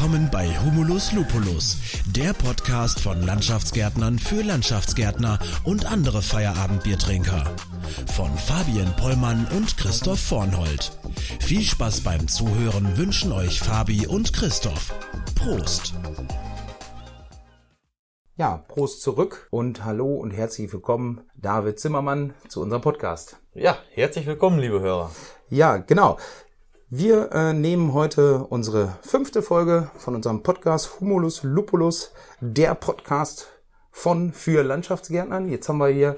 Willkommen bei Humulus Lupulus, der Podcast von Landschaftsgärtnern für Landschaftsgärtner und andere Feierabendbiertrinker. Von Fabian Pollmann und Christoph Vornhold. Viel Spaß beim Zuhören wünschen euch Fabi und Christoph. Prost! Ja, Prost zurück und hallo und herzlich willkommen, David Zimmermann, zu unserem Podcast. Ja, herzlich willkommen, liebe Hörer. Ja, genau. Wir äh, nehmen heute unsere fünfte Folge von unserem Podcast Humulus Lupulus, der Podcast von für Landschaftsgärtnern. Jetzt haben wir hier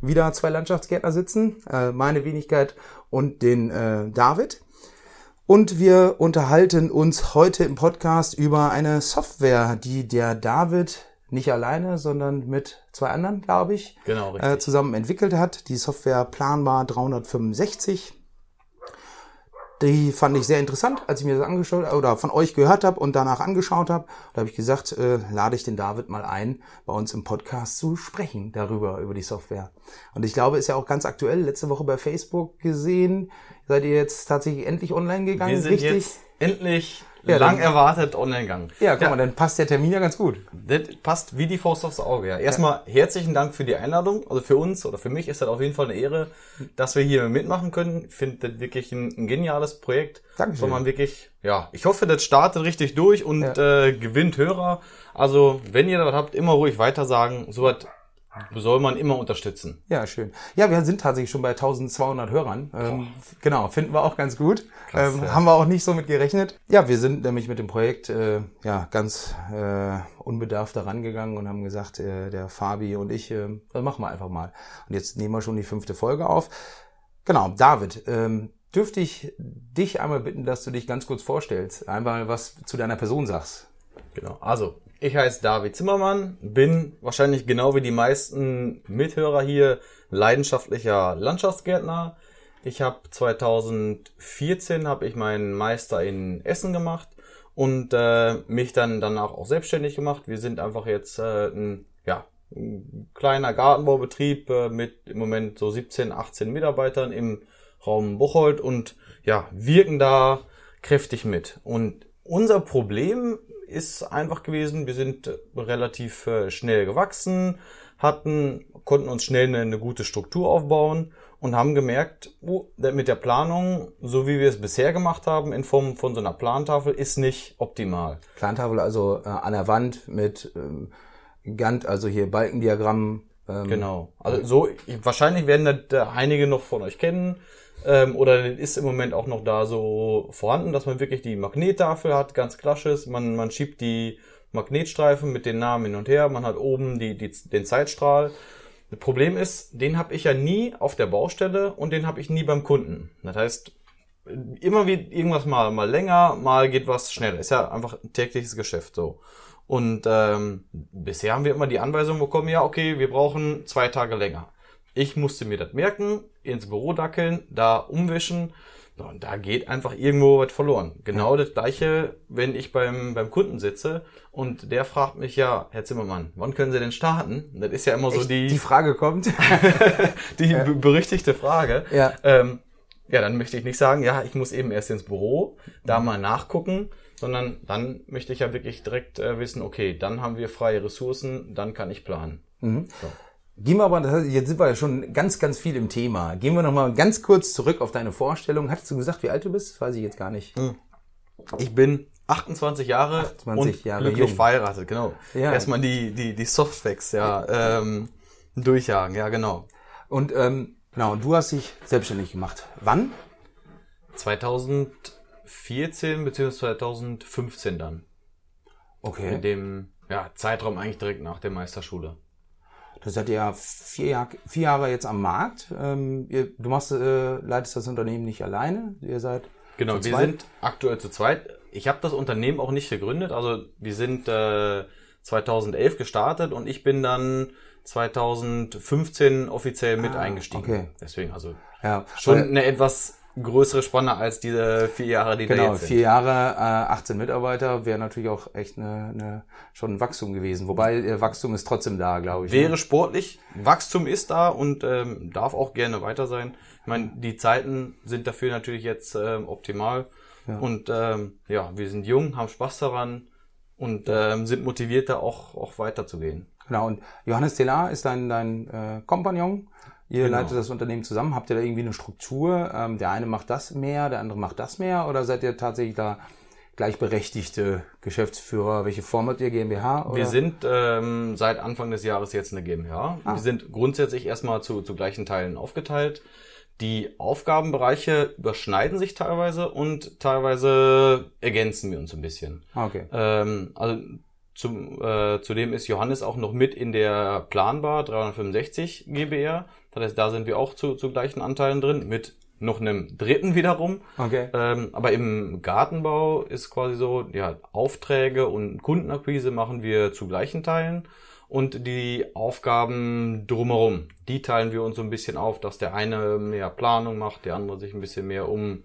wieder zwei Landschaftsgärtner sitzen, äh, meine Wenigkeit und den äh, David. Und wir unterhalten uns heute im Podcast über eine Software, die der David nicht alleine, sondern mit zwei anderen, glaube ich, Genau, äh, zusammen entwickelt hat. Die Software Planbar 365. Die fand ich sehr interessant, als ich mir das angeschaut oder von euch gehört habe und danach angeschaut habe. Da habe ich gesagt, äh, lade ich den David mal ein, bei uns im Podcast zu sprechen darüber, über die Software. Und ich glaube, ist ja auch ganz aktuell, letzte Woche bei Facebook gesehen. Seid ihr jetzt tatsächlich endlich online gegangen? Wir sind Richtig? jetzt endlich Ja, lang dann- erwartet online gegangen. Ja, guck mal, dann passt der Termin ja ganz gut. Das passt wie die Faust aufs Auge. Ja. Erstmal herzlichen Dank für die Einladung. Also für uns oder für mich ist das auf jeden Fall eine Ehre, dass wir hier mitmachen können. Ich finde das wirklich ein, ein geniales Projekt. Dankeschön. Wo man wirklich, ja, ich hoffe, das startet richtig durch und äh, gewinnt Hörer. Also wenn ihr das habt, immer ruhig weitersagen. So was soll man immer unterstützen. Ja, schön. Ja, wir sind tatsächlich schon bei 1200 Hörern. Ähm, genau, finden wir auch ganz gut. Krass, ähm, ja. Haben wir auch nicht so mit gerechnet. Ja, wir sind nämlich mit dem Projekt äh, ja ganz äh, unbedarft daran gegangen und haben gesagt, äh, der Fabi und ich, äh, das machen wir einfach mal. Und jetzt nehmen wir schon die fünfte Folge auf. Genau, David, ähm, dürfte ich dich einmal bitten, dass du dich ganz kurz vorstellst, einmal was zu deiner Person sagst. Genau. Also, ich heiße David Zimmermann, bin wahrscheinlich genau wie die meisten Mithörer hier leidenschaftlicher Landschaftsgärtner. Ich habe 2014 habe ich meinen Meister in Essen gemacht und äh, mich dann danach auch selbstständig gemacht. Wir sind einfach jetzt äh, ein, ja, ein kleiner Gartenbaubetrieb äh, mit im Moment so 17, 18 Mitarbeitern im Raum Bocholt und ja, wirken da kräftig mit. Und unser Problem ist einfach gewesen, wir sind relativ äh, schnell gewachsen, hatten, konnten uns schnell eine, eine gute Struktur aufbauen und haben gemerkt, oh, mit der Planung, so wie wir es bisher gemacht haben, in Form von so einer Plantafel, ist nicht optimal. Plantafel also äh, an der Wand mit ähm, Gantt, also hier Balkendiagramm. Ähm, Genau. Also so, ich- wahrscheinlich werden das äh, einige noch von euch kennen. Ähm, oder ist im Moment auch noch da so vorhanden, dass man wirklich die Magnettafel hat, ganz klassisch. Man, man schiebt die Magnetstreifen mit den Namen hin und her. Man hat oben die, die, den Zeitstrahl. Das Problem ist, den habe ich ja nie auf der Baustelle und den habe ich nie beim Kunden. Das heißt, immer wie irgendwas mal, mal länger, mal geht was schneller. Ist ja einfach ein tägliches Geschäft so. Und ähm, bisher haben wir immer die Anweisung bekommen, ja, okay, wir brauchen zwei Tage länger. Ich musste mir das merken, ins Büro dackeln, da umwischen. So, Und da geht einfach irgendwo was verloren. Genau das gleiche, wenn ich beim, beim Kunden sitze und der fragt mich, ja, Herr Zimmermann, wann können Sie denn starten? Das ist ja immer so Echt, die, die Frage kommt. die be- berüchtigte Frage. Ja. Ähm, ja, dann möchte ich nicht sagen, ja, ich muss eben erst ins Büro, da mal nachgucken, sondern dann möchte ich ja wirklich direkt äh, wissen, okay, dann haben wir freie Ressourcen, dann kann ich planen. Gehen wir aber, das heißt, jetzt sind wir ja schon ganz, ganz viel im Thema. Gehen wir nochmal ganz kurz zurück auf deine Vorstellung. Hattest du gesagt, wie alt du bist? Weiß ich jetzt gar nicht. Ich bin 28 Jahre 28 und Jahre glücklich jung. verheiratet, genau. Ja. Erstmal die, die, die Softfacts, ja, ähm, durchjagen, ja, genau. Und ähm, genau, und du hast dich selbstständig gemacht. Wann? 2014 bzw. 2015 dann. Okay. In dem ja, Zeitraum eigentlich direkt nach der Meisterschule. Das seid ihr ja vier, Jahr, vier Jahre jetzt am Markt. Ähm, ihr, du machst, äh, leitest das Unternehmen nicht alleine. Ihr seid Genau, zu wir sind aktuell zu zweit. Ich habe das Unternehmen auch nicht gegründet. Also wir sind äh, 2011 gestartet und ich bin dann 2015 offiziell mit eingestiegen. okay. Deswegen also ja schon eine etwas größere Spanne als diese vier Jahre, die da Genau, jetzt sind. vier Jahre, äh, 18 Mitarbeiter wäre natürlich auch echt eine, eine, schon ein Wachstum gewesen. Wobei äh, Wachstum ist trotzdem da, glaube ich. ne? Wäre sportlich, Wachstum ist da und ähm, darf auch gerne weiter sein. Ich meine, die Zeiten sind dafür natürlich jetzt ähm, optimal Ja. Und ähm, ja, wir sind jung, haben Spaß daran und ähm, sind motiviert, da auch, auch weiterzugehen. Genau, und Johannes Telar ist dein, dein äh, Kompagnon. Ihr genau. leitet das Unternehmen zusammen. Habt ihr da irgendwie eine Struktur? Ähm, der eine macht das mehr, der andere macht das mehr? Oder seid ihr tatsächlich da gleichberechtigte Geschäftsführer? Welche Form habt ihr GmbH? Oder? Wir sind ähm, seit Anfang des Jahres jetzt eine GmbH. Ah. Wir sind grundsätzlich erstmal zu, zu gleichen Teilen aufgeteilt. Die Aufgabenbereiche überschneiden sich teilweise und teilweise ergänzen wir uns ein bisschen. Okay. Ähm, also zum, äh, zudem ist Johannes auch noch mit in der Planbar 365 GBR. Das heißt, da sind wir auch zu, zu gleichen Anteilen drin, mit noch einem dritten wiederum. Okay. Ähm, aber im Gartenbau ist quasi so, ja, Aufträge und Kundenakquise machen wir zu gleichen Teilen. Und die Aufgaben drumherum, die teilen wir uns so ein bisschen auf, dass der eine mehr Planung macht, der andere sich ein bisschen mehr um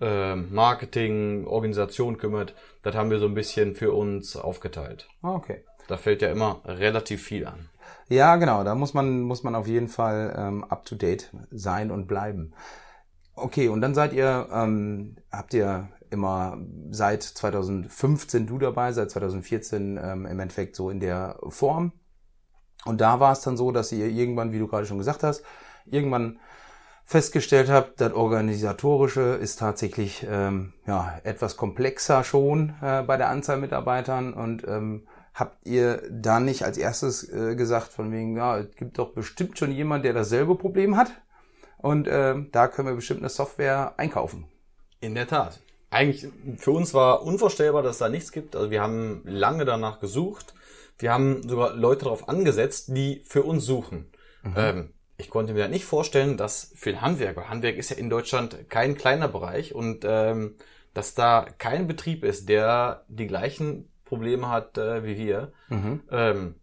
äh, Marketing, Organisation kümmert. Das haben wir so ein bisschen für uns aufgeteilt. Ah, okay. Da fällt ja immer relativ viel an. Ja, genau. Da muss man, muss man auf jeden Fall ähm, up to date sein und bleiben. Okay, und dann seid ihr, ähm, habt ihr immer seit 2015 du dabei, seit 2014 ähm, im Endeffekt so in der Form. Und da war es dann so, dass ihr irgendwann, wie du gerade schon gesagt hast, irgendwann festgestellt habt, das Organisatorische ist tatsächlich ähm, ja, etwas komplexer schon äh, bei der Anzahl Mitarbeitern und ähm, habt ihr da nicht als erstes äh, gesagt, von wegen, ja, es gibt doch bestimmt schon jemand, der dasselbe Problem hat und äh, da können wir bestimmt eine Software einkaufen. In der Tat. Eigentlich für uns war unvorstellbar, dass es da nichts gibt. Also wir haben lange danach gesucht. Wir haben sogar Leute darauf angesetzt, die für uns suchen. Mhm. Ähm, ich konnte mir nicht vorstellen, dass für Handwerker, Handwerk ist ja in Deutschland kein kleiner Bereich und ähm, dass da kein Betrieb ist, der die gleichen Probleme hat äh, wie wir. Mhm. Ähm,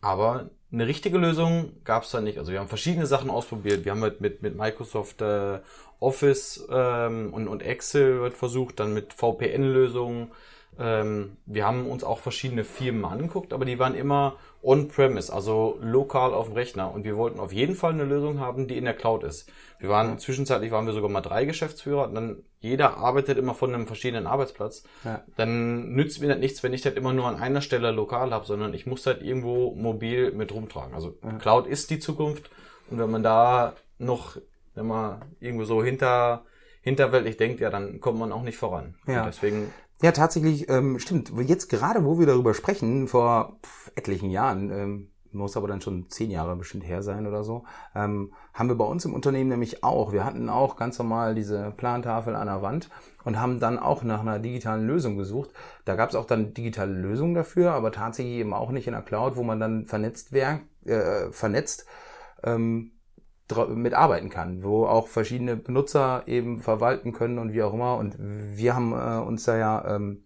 aber eine richtige Lösung gab es da nicht. Also wir haben verschiedene Sachen ausprobiert. Wir haben halt mit, mit Microsoft äh, Office ähm, und, und Excel wird versucht, dann mit VPN-Lösungen. Ähm, wir haben uns auch verschiedene Firmen angeguckt, aber die waren immer on-premise, also lokal auf dem Rechner. Und wir wollten auf jeden Fall eine Lösung haben, die in der Cloud ist. Wir waren ja. zwischenzeitlich waren wir sogar mal drei Geschäftsführer. Und dann jeder arbeitet immer von einem verschiedenen Arbeitsplatz. Ja. Dann nützt mir das nichts, wenn ich das immer nur an einer Stelle lokal habe, sondern ich muss das irgendwo mobil mit rumtragen. Also ja. Cloud ist die Zukunft. Und wenn man da noch, wenn man irgendwo so hinter hinterweltlich denkt, ja, dann kommt man auch nicht voran. Ja. Und deswegen ja, tatsächlich, ähm, stimmt. Jetzt gerade, wo wir darüber sprechen, vor etlichen Jahren, ähm, muss aber dann schon zehn Jahre bestimmt her sein oder so, ähm, haben wir bei uns im Unternehmen nämlich auch, wir hatten auch ganz normal diese Plantafel an der Wand und haben dann auch nach einer digitalen Lösung gesucht. Da gab es auch dann digitale Lösungen dafür, aber tatsächlich eben auch nicht in der Cloud, wo man dann vernetzt wäre, äh, vernetzt ähm, mitarbeiten kann, wo auch verschiedene Benutzer eben verwalten können und wie auch immer. Und wir haben äh, uns da ja ähm,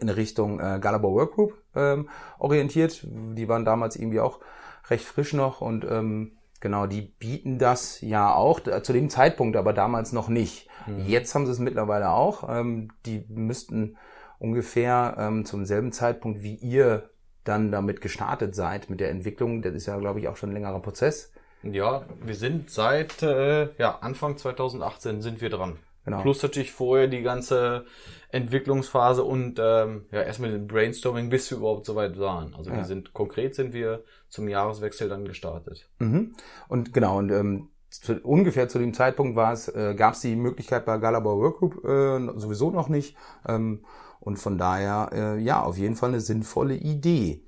in Richtung äh, Galabar Workgroup ähm, orientiert. Die waren damals irgendwie auch recht frisch noch und ähm, genau, die bieten das ja auch äh, zu dem Zeitpunkt, aber damals noch nicht. Mhm. Jetzt haben sie es mittlerweile auch. Ähm, die müssten ungefähr ähm, zum selben Zeitpunkt wie ihr dann damit gestartet seid mit der Entwicklung. Das ist ja, glaube ich, auch schon ein längerer Prozess. Ja, wir sind seit äh, ja, Anfang 2018 sind wir dran. Genau. Plus natürlich vorher die ganze Entwicklungsphase und ähm, ja erstmal den Brainstorming, bis wir überhaupt so weit waren. Also ja. wir sind konkret sind wir zum Jahreswechsel dann gestartet. Mhm. Und genau und ähm, zu, ungefähr zu dem Zeitpunkt war es, äh, gab es die Möglichkeit bei Galabau Workgroup äh, sowieso noch nicht. Ähm, und von daher, äh, ja, auf jeden Fall eine sinnvolle Idee.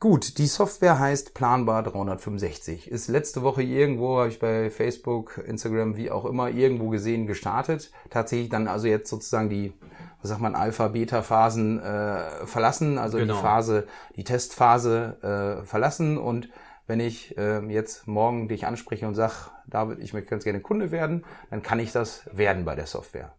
Gut, die Software heißt Planbar 365. Ist letzte Woche irgendwo, habe ich bei Facebook, Instagram, wie auch immer, irgendwo gesehen, gestartet. Tatsächlich dann also jetzt sozusagen die, was sagt man, Alpha-Beta-Phasen äh, verlassen, also genau. die Phase, die Testphase äh, verlassen. Und wenn ich äh, jetzt morgen dich anspreche und sag, David, ich möchte ganz gerne Kunde werden, dann kann ich das werden bei der Software.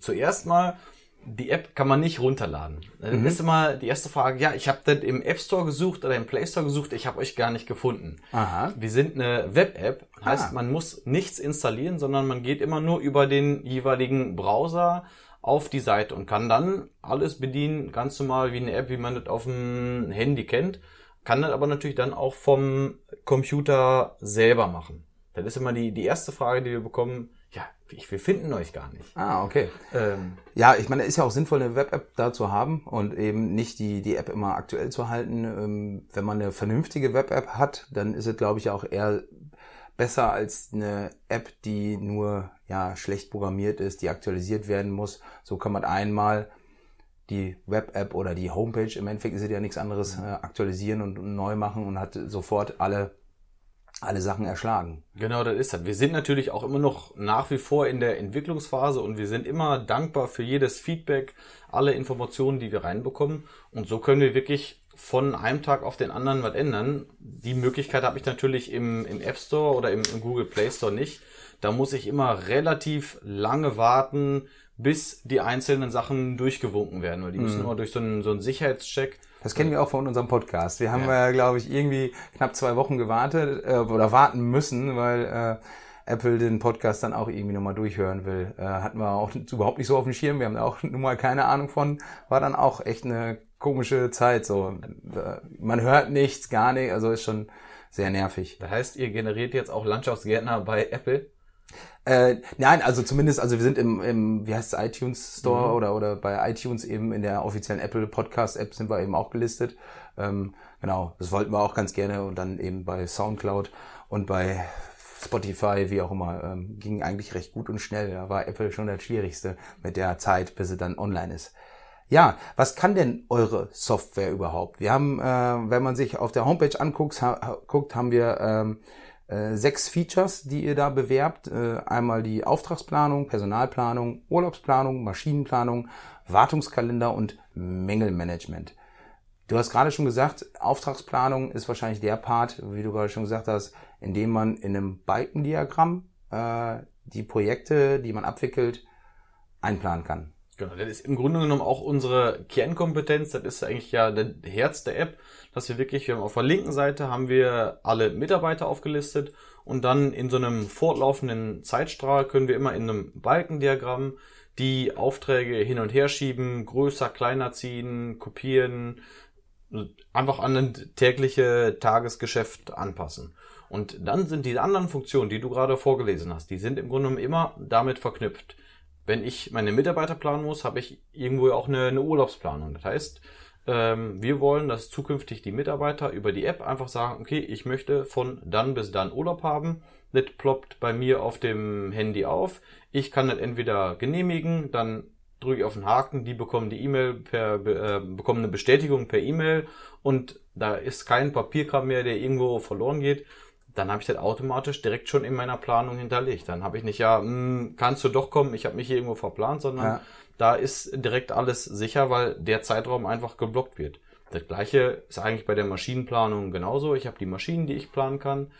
Zuerst mal die App kann man nicht runterladen. Dann mhm. ist immer die erste Frage, ja, ich habe das im App Store gesucht oder im Play Store gesucht, ich habe euch gar nicht gefunden. Aha. Wir sind eine Web-App, heißt ah. man muss nichts installieren, sondern man geht immer nur über den jeweiligen Browser auf die Seite und kann dann alles bedienen, ganz normal wie eine App, wie man das auf dem Handy kennt, kann das aber natürlich dann auch vom Computer selber machen. Das ist immer die, die erste Frage, die wir bekommen, ich, wir finden euch gar nicht. Ah, okay. Ähm, ja, ich meine, ist ja auch sinnvoll, eine Web-App da zu haben und eben nicht die, die App immer aktuell zu halten. Ähm, wenn man eine vernünftige Web-App hat, dann ist es, glaube ich, auch eher besser als eine App, die nur ja schlecht programmiert ist, die aktualisiert werden muss. So kann man einmal die Web-App oder die Homepage, im Endeffekt ist es ja nichts anderes, äh, aktualisieren und, und neu machen und hat sofort alle alle Sachen erschlagen. Genau, das ist das. Wir sind natürlich auch immer noch nach wie vor in der Entwicklungsphase und wir sind immer dankbar für jedes Feedback, alle Informationen, die wir reinbekommen. Und so können wir wirklich von einem Tag auf den anderen was ändern. Die Möglichkeit habe ich natürlich im, im App Store oder im, im Google Play Store nicht. Da muss ich immer relativ lange warten, bis die einzelnen Sachen durchgewunken werden. Weil die müssen mhm. immer durch so einen, so einen Sicherheitscheck. Das kennen wir auch von unserem Podcast. Wir haben, ja. äh, glaube ich, irgendwie knapp zwei Wochen gewartet äh, oder warten müssen, weil äh, Apple den Podcast dann auch irgendwie nochmal durchhören will. Äh, hatten wir auch überhaupt nicht so auf dem Schirm. Wir haben da auch nun mal keine Ahnung von. War dann auch echt eine komische Zeit. So, äh, man hört nichts, gar nicht. Also ist schon sehr nervig. Das heißt, ihr generiert jetzt auch Landschaftsgärtner bei Apple? Äh, nein, also zumindest, also wir sind im, im wie heißt es, iTunes Store mhm. oder, oder bei iTunes eben in der offiziellen Apple Podcast App sind wir eben auch gelistet. Ähm, genau, das wollten wir auch ganz gerne und dann eben bei Soundcloud und bei Spotify, wie auch immer, ähm, ging eigentlich recht gut und schnell. Da war Apple schon das Schwierigste mit der Zeit, bis sie dann online ist. Ja, was kann denn eure Software überhaupt? Wir haben, äh, wenn man sich auf der Homepage anguckt, ha guckt, haben wir ähm, äh, sechs Features, die ihr da bewerbt. Äh, einmal die Auftragsplanung, Personalplanung, Urlaubsplanung, Maschinenplanung, Wartungskalender und Mängelmanagement. Du hast gerade schon gesagt, Auftragsplanung ist wahrscheinlich der Part, wie du gerade schon gesagt hast, in dem man in einem Balkendiagramm äh, die Projekte, die man abwickelt, einplanen kann. Genau, das ist im Grunde genommen auch unsere Kernkompetenz. Das ist eigentlich ja das Herz der App, dass wir wirklich, wir haben auf der linken Seite haben wir alle Mitarbeiter aufgelistet und dann in so einem fortlaufenden Zeitstrahl können wir immer in einem Balkendiagramm die Aufträge hin und her schieben, größer, kleiner ziehen, kopieren, einfach an ein tägliche Tagesgeschäft anpassen. Und dann sind die anderen Funktionen, die du gerade vorgelesen hast, die sind im Grunde genommen immer damit verknüpft wenn ich meine Mitarbeiter planen muss, habe ich irgendwo auch eine, eine Urlaubsplanung. Das heißt, ähm, wir wollen, dass zukünftig die Mitarbeiter über die App einfach sagen, okay, ich möchte von dann bis dann Urlaub haben. Das ploppt bei mir auf dem Handy auf. Ich kann das entweder genehmigen, dann drücke ich auf den Haken, die bekommen die E-Mail per, äh, bekommen eine Bestätigung per E-Mail und da ist kein Papierkram mehr, der irgendwo verloren geht dann habe ich das automatisch direkt schon in meiner Planung hinterlegt. Dann habe ich nicht, ja, mh, hm, kannst du doch kommen, ich habe mich hier irgendwo verplant, sondern ja. da ist direkt alles sicher, weil der Zeitraum einfach geblockt wird. Das gleiche ist eigentlich bei der Maschinenplanung genauso. Ich habe die Maschinen, die ich planen kann.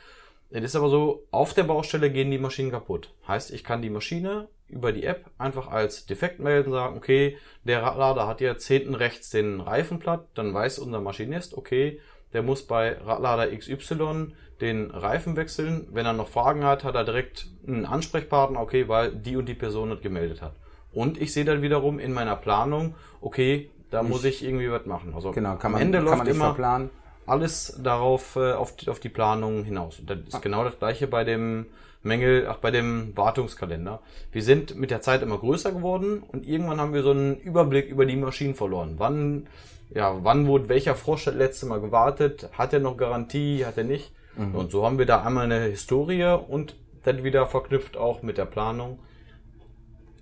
Es ist aber so, auf der Baustelle gehen die Maschinen kaputt. Heißt, ich kann die Maschine über die App einfach als defekt melden, sagen, okay, der Radlader hat jetzt hinten rechts den Reifen platt, dann weiß unser Maschinist, okay, der muss bei Radlader XY den Reifen wechseln. Wenn er noch Fragen hat, hat er direkt einen Ansprechpartner, okay, weil die und die Person das gemeldet hat. Und ich sehe dann wiederum in meiner Planung, okay, da muss ich irgendwie was machen. Also genau, kann man, am Ende kann läuft man immer verplanen. alles darauf äh, auf, die, auf die Planung hinaus. Und das ist ah. genau das gleiche bei dem Mängel, auch bei dem Wartungskalender. Wir sind mit der Zeit immer größer geworden und irgendwann haben wir so einen Überblick über die Maschinen verloren. Wann, ja, wann wurde welcher Frosch das letzte Mal gewartet? Hat er noch Garantie? Hat er nicht? Mhm. Und so haben wir da einmal eine Historie und dann wieder verknüpft auch mit der Planung.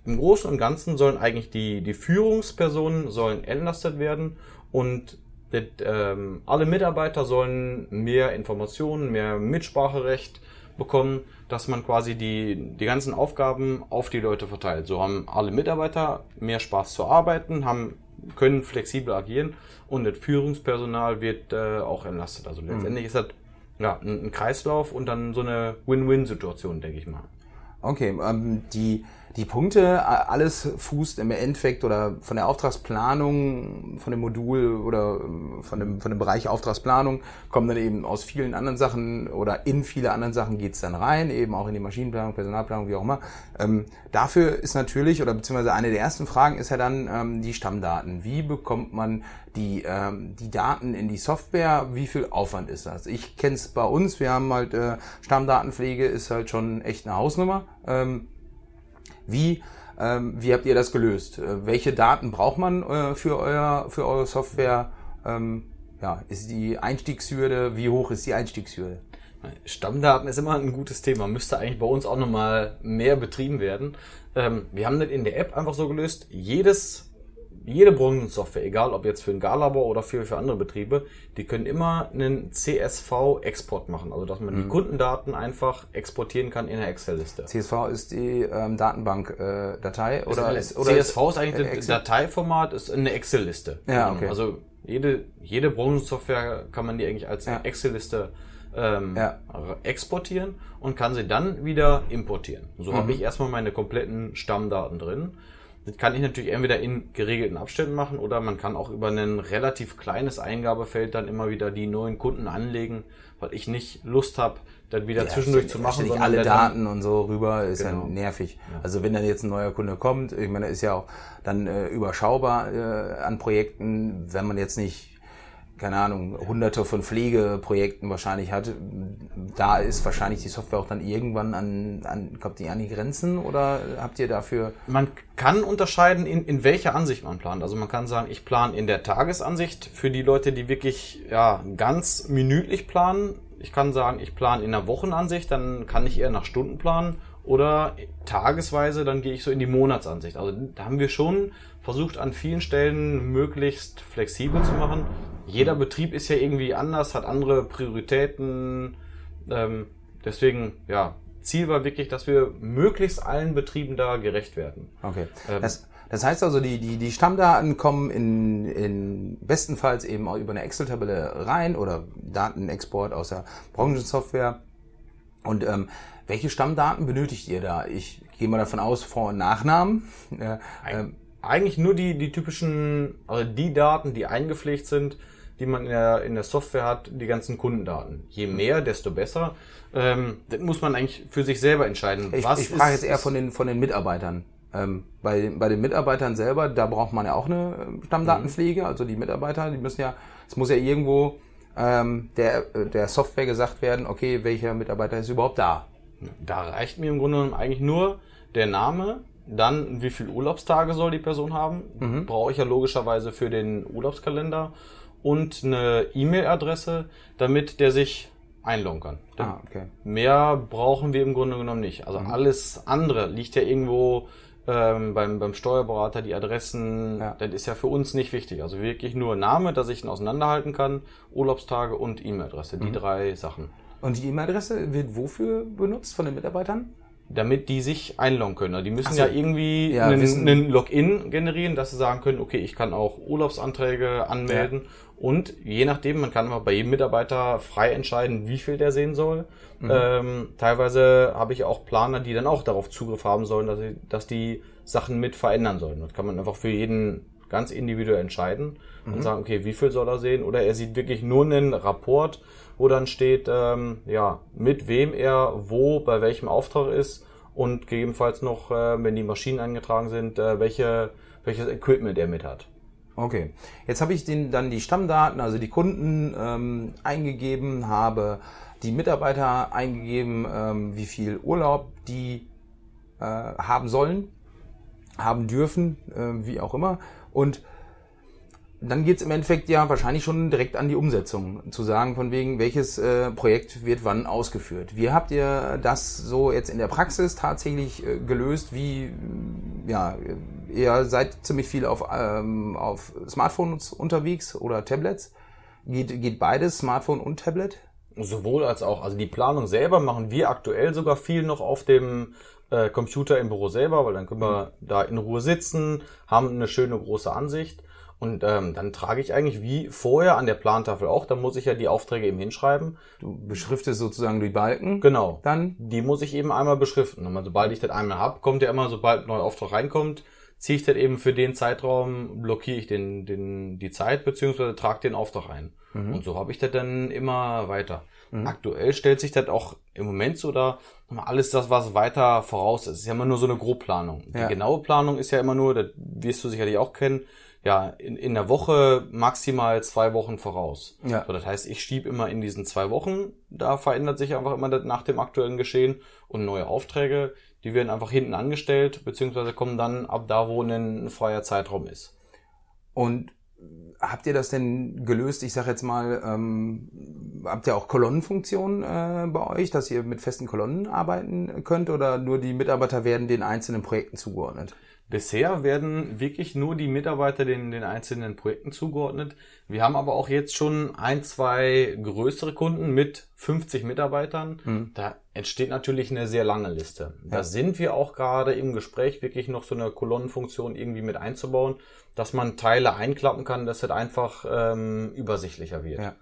Im Großen und Ganzen sollen eigentlich die, die Führungspersonen sollen entlastet werden und das, ähm, alle Mitarbeiter sollen mehr Informationen, mehr Mitspracherecht bekommen, dass man quasi die, die ganzen Aufgaben auf die Leute verteilt. So haben alle Mitarbeiter mehr Spaß zu arbeiten, haben, können flexibel agieren und das Führungspersonal wird äh, auch entlastet. Also letztendlich mhm. ist das ja, ein, ein Kreislauf und dann so eine Win-Win-Situation, denke ich mal. Okay, ähm, die die Punkte, alles fußt im Endeffekt oder von der Auftragsplanung, von dem Modul oder ähm, von dem, von dem Bereich Auftragsplanung kommen dann eben aus vielen anderen Sachen oder in viele anderen Sachen geht's dann rein, eben auch in die Maschinenplanung, Personalplanung, wie auch immer. Ähm, dafür ist natürlich, oder beziehungsweise eine der ersten Fragen ist ja dann ähm, die Stammdaten. Wie bekommt man die, ähm, die Daten in die Software? Wie viel Aufwand ist das? Ich kenne es bei uns, wir haben halt äh, Stammdatenpflege ist halt schon echt eine Hausnummer. Ähm, Wie, ähm, wie habt ihr das gelöst? Äh, welche Daten braucht man äh, für, euer, für eure Software? Ähm, ja, ist die Einstiegshürde, wie hoch ist die Einstiegshürde? Stammdaten ist immer ein gutes Thema, müsste eigentlich bei uns auch nochmal mehr betrieben werden. Ähm, wir haben das in der App einfach so gelöst, jedes jede Branchensoftware, egal ob jetzt für ein Garlabor oder für, für andere Betriebe, die können immer einen CSV-Export machen. Also dass man mhm. die Kundendaten einfach exportieren kann in der Excel-Liste. CSV ist die ähm, Datenbank-Datei äh, oder, ist, oder CSV ist eigentlich ein Dateiformat, ist eine Excel-Liste. Ja, okay. Also jede, jede Branchensoftware kann man die eigentlich als ja. Excel-Liste ähm, ja. exportieren und kann sie dann wieder importieren. So mhm. habe ich erstmal meine kompletten Stammdaten drin. Das kann ich natürlich entweder in geregelten Abständen machen oder man kann auch über ein relativ kleines Eingabefeld dann immer wieder die neuen Kunden anlegen, weil ich nicht Lust habe, dann wieder ja, zwischendurch zu machen. Nicht alle Daten und so rüber ist genau. ja nervig. Ja. Also wenn dann jetzt ein neuer Kunde kommt, ich meine, ist ja auch dann äh, überschaubar äh, an Projekten, wenn man jetzt nicht keine Ahnung, hunderte von Pflegeprojekten wahrscheinlich hat, da ist wahrscheinlich die Software auch dann irgendwann an, an kommt die an die Grenzen oder habt ihr dafür? Man kann unterscheiden, in, in welcher Ansicht man plant. Also man kann sagen, ich plane in der Tagesansicht für die Leute, die wirklich ja, ganz minütlich planen. Ich kann sagen, ich plane in der Wochenansicht, dann kann ich eher nach Stunden planen oder tagesweise, dann gehe ich so in die Monatsansicht. Also da haben wir schon versucht, an vielen Stellen möglichst flexibel zu machen jeder Betrieb ist ja irgendwie anders, hat andere Prioritäten. Ähm, deswegen, ja, Ziel war wirklich, dass wir möglichst allen Betrieben da gerecht werden. Okay. Ähm, das, das heißt also, die, die, die Stammdaten kommen in, in bestenfalls eben auch über eine Excel-Tabelle rein oder Datenexport aus der Branchensoftware. Und ähm, welche Stammdaten benötigt ihr da? Ich gehe mal davon aus, Vor- und Nachnamen. Äh, ähm, eigentlich nur die, die typischen, also die Daten, die eingepflegt sind, die man in der, in der Software hat, die ganzen Kundendaten. Je mehr, desto besser. Ähm, das muss man eigentlich für sich selber entscheiden. Ich, Was ich frage jetzt eher von den, von den Mitarbeitern. Ähm, bei, bei den Mitarbeitern selber, da braucht man ja auch eine ähm, Stammdatenpflege. Also die Mitarbeiter, die müssen ja, es muss ja irgendwo ähm, der, der Software gesagt werden, okay, welcher Mitarbeiter ist überhaupt da. Da reicht mir im Grunde genommen eigentlich nur der Name, dann wie viele Urlaubstage soll die Person haben. Mhm. Brauche ich ja logischerweise für den Urlaubskalender und eine E-Mail-Adresse, damit der sich einloggen kann. Ah, okay. Mehr brauchen wir im Grunde genommen nicht. Also mhm. alles andere liegt ja irgendwo ähm, beim, beim Steuerberater, die Adressen, ja. das ist ja für uns nicht wichtig. Also wirklich nur Name, dass ich ihn auseinanderhalten kann, Urlaubstage und E-Mail-Adresse, die mhm. drei Sachen. Und die E-Mail-Adresse wird wofür benutzt von den Mitarbeitern? Damit die sich einloggen können. Also die müssen so. ja irgendwie ja, einen, einen, Login generieren, dass sie sagen können, okay, ich kann auch Urlaubsanträge anmelden ja. und je nachdem, man kann immer bei jedem Mitarbeiter frei entscheiden, wie viel der sehen soll. Mhm. Ähm, teilweise habe ich auch Planer, die dann auch darauf Zugriff haben sollen, dass, sie, dass die Sachen mit verändern sollen. Das kann man einfach für jeden ganz individuell entscheiden mhm. und sagen, okay, wie viel soll er sehen? Oder er sieht wirklich nur einen Rapport, wo dann steht, ähm, ja, mit wem er wo, bei welchem Auftrag ist und gegebenenfalls noch, äh, wenn die Maschinen eingetragen sind, äh, welche, welches Equipment er mit hat. Okay, jetzt habe ich den, dann die Stammdaten, also die Kunden ähm, eingegeben, habe die Mitarbeiter eingegeben, ähm, wie viel Urlaub die äh, haben sollen, haben dürfen, äh, wie auch immer. Und dann geht's im Endeffekt ja wahrscheinlich schon direkt an die Umsetzung, zu sagen, von wegen, welches äh, Projekt wird wann ausgeführt. Wie habt ihr das so jetzt in der Praxis tatsächlich äh, gelöst? Wie, ja, ihr seid ziemlich viel auf, ähm, auf Smartphones unterwegs oder Tablets. Geht, geht beides, Smartphone und Tablet? Sowohl als auch. Also die Planung selber machen wir aktuell sogar viel noch auf dem äh, Computer im Büro selber, weil dann können wir mhm. da in Ruhe sitzen, haben eine schöne große Ansicht. Und ähm, dann trage ich eigentlich wie vorher an der Plantafel auch, da muss ich ja die Aufträge eben hinschreiben. Du beschriftest sozusagen die Balken. Genau. Dann? Die muss ich eben einmal beschriften. Und sobald ich das einmal hab, kommt ja immer, sobald ein neuer Auftrag reinkommt, ziehe ich das eben für den Zeitraum, blockiere ich den, den, die Zeit, beziehungsweise trage den Auftrag ein. Mhm. Und so habe ich das dann immer weiter. Mhm. Aktuell stellt sich das auch im Moment so da, alles das, was weiter voraus ist, ist ja immer nur so eine Grobplanung. Ja. Die genaue Planung ist ja immer nur, das wirst du sicherlich auch kennen, ja in, in der Woche maximal zwei Wochen voraus. Ja. So, das heißt, ich schiebe immer in diesen zwei Wochen, da verändert sich einfach immer das nach dem aktuellen Geschehen und neue Aufträge, die werden einfach hinten angestellt, beziehungsweise kommen dann ab da, wo ein freier Zeitraum ist. Und habt ihr das denn gelöst? Ich sage jetzt mal, ähm, habt ihr auch Kolonnenfunktionen äh, bei euch, dass ihr mit festen Kolonnen arbeiten könnt oder nur die Mitarbeiter werden den einzelnen Projekten zugeordnet? Bisher werden wirklich nur die Mitarbeiter den, den einzelnen Projekten zugeordnet. Wir haben aber auch jetzt schon ein, zwei größere Kunden mit 50 Mitarbeitern. Da entsteht natürlich eine sehr lange Liste. Da sind wir auch gerade im Gespräch, wirklich noch so eine Kolonnenfunktion irgendwie mit einzubauen, dass man Teile einklappen kann, dass es einfach ähm, übersichtlicher wird. Ja.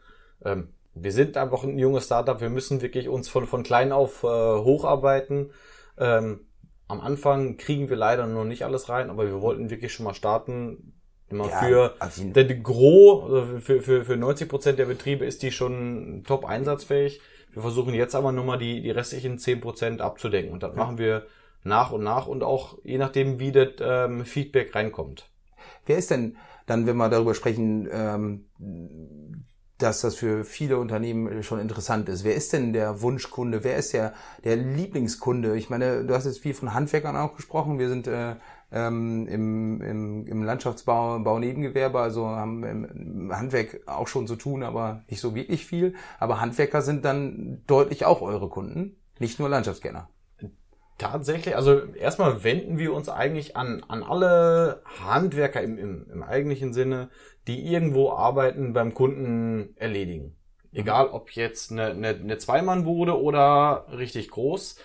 Ähm, wir sind einfach ein junges Startup, wir müssen wirklich uns von, von klein auf äh, hocharbeiten. Ähm, am Anfang kriegen wir leider noch nicht alles rein, aber wir wollten wirklich schon mal starten. Immer Ja, für jeden- der die Gros, also für, für, für 90 Prozent der Betriebe ist die schon top einsatzfähig. Wir versuchen jetzt aber nur mal die, die restlichen 10 Prozent abzudecken. Und das machen wir nach und nach und auch je nachdem, wie das ähm, Feedback reinkommt. Wer ist denn dann, wenn wir darüber sprechen, ähm, dass das für viele Unternehmen schon interessant ist? Wer ist denn der Wunschkunde? Wer ist der, der Lieblingskunde? Ich meine, du hast jetzt viel von Handwerkern auch gesprochen. Wir sind äh, ähm, im, im, im Landschaftsbau, Baunebengewerbe, also haben im Handwerk auch schon zu tun, aber nicht so wirklich viel. Aber Handwerker sind dann deutlich auch eure Kunden, nicht nur Landschaftskenner. Tatsächlich, also erstmal wenden wir uns eigentlich an, an alle Handwerker im, im, im eigentlichen Sinne, die irgendwo Arbeiten beim Kunden erledigen. Egal ob jetzt eine, eine, eine Zweimannbude oder richtig groß.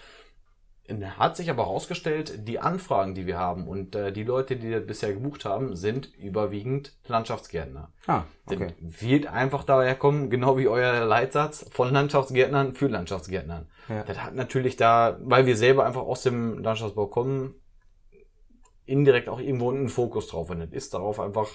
Hat sich aber herausgestellt, die Anfragen, die wir haben und äh, die Leute, die das bisher gebucht haben, sind überwiegend Landschaftsgärtner. Ah, okay. Das wird einfach daher kommen, genau wie euer Leitsatz, von Landschaftsgärtnern für Landschaftsgärtnern. Ja. Das hat natürlich da, weil wir selber einfach aus dem Landschaftsbau kommen, indirekt auch irgendwo einen Fokus drauf. Und das ist darauf einfach,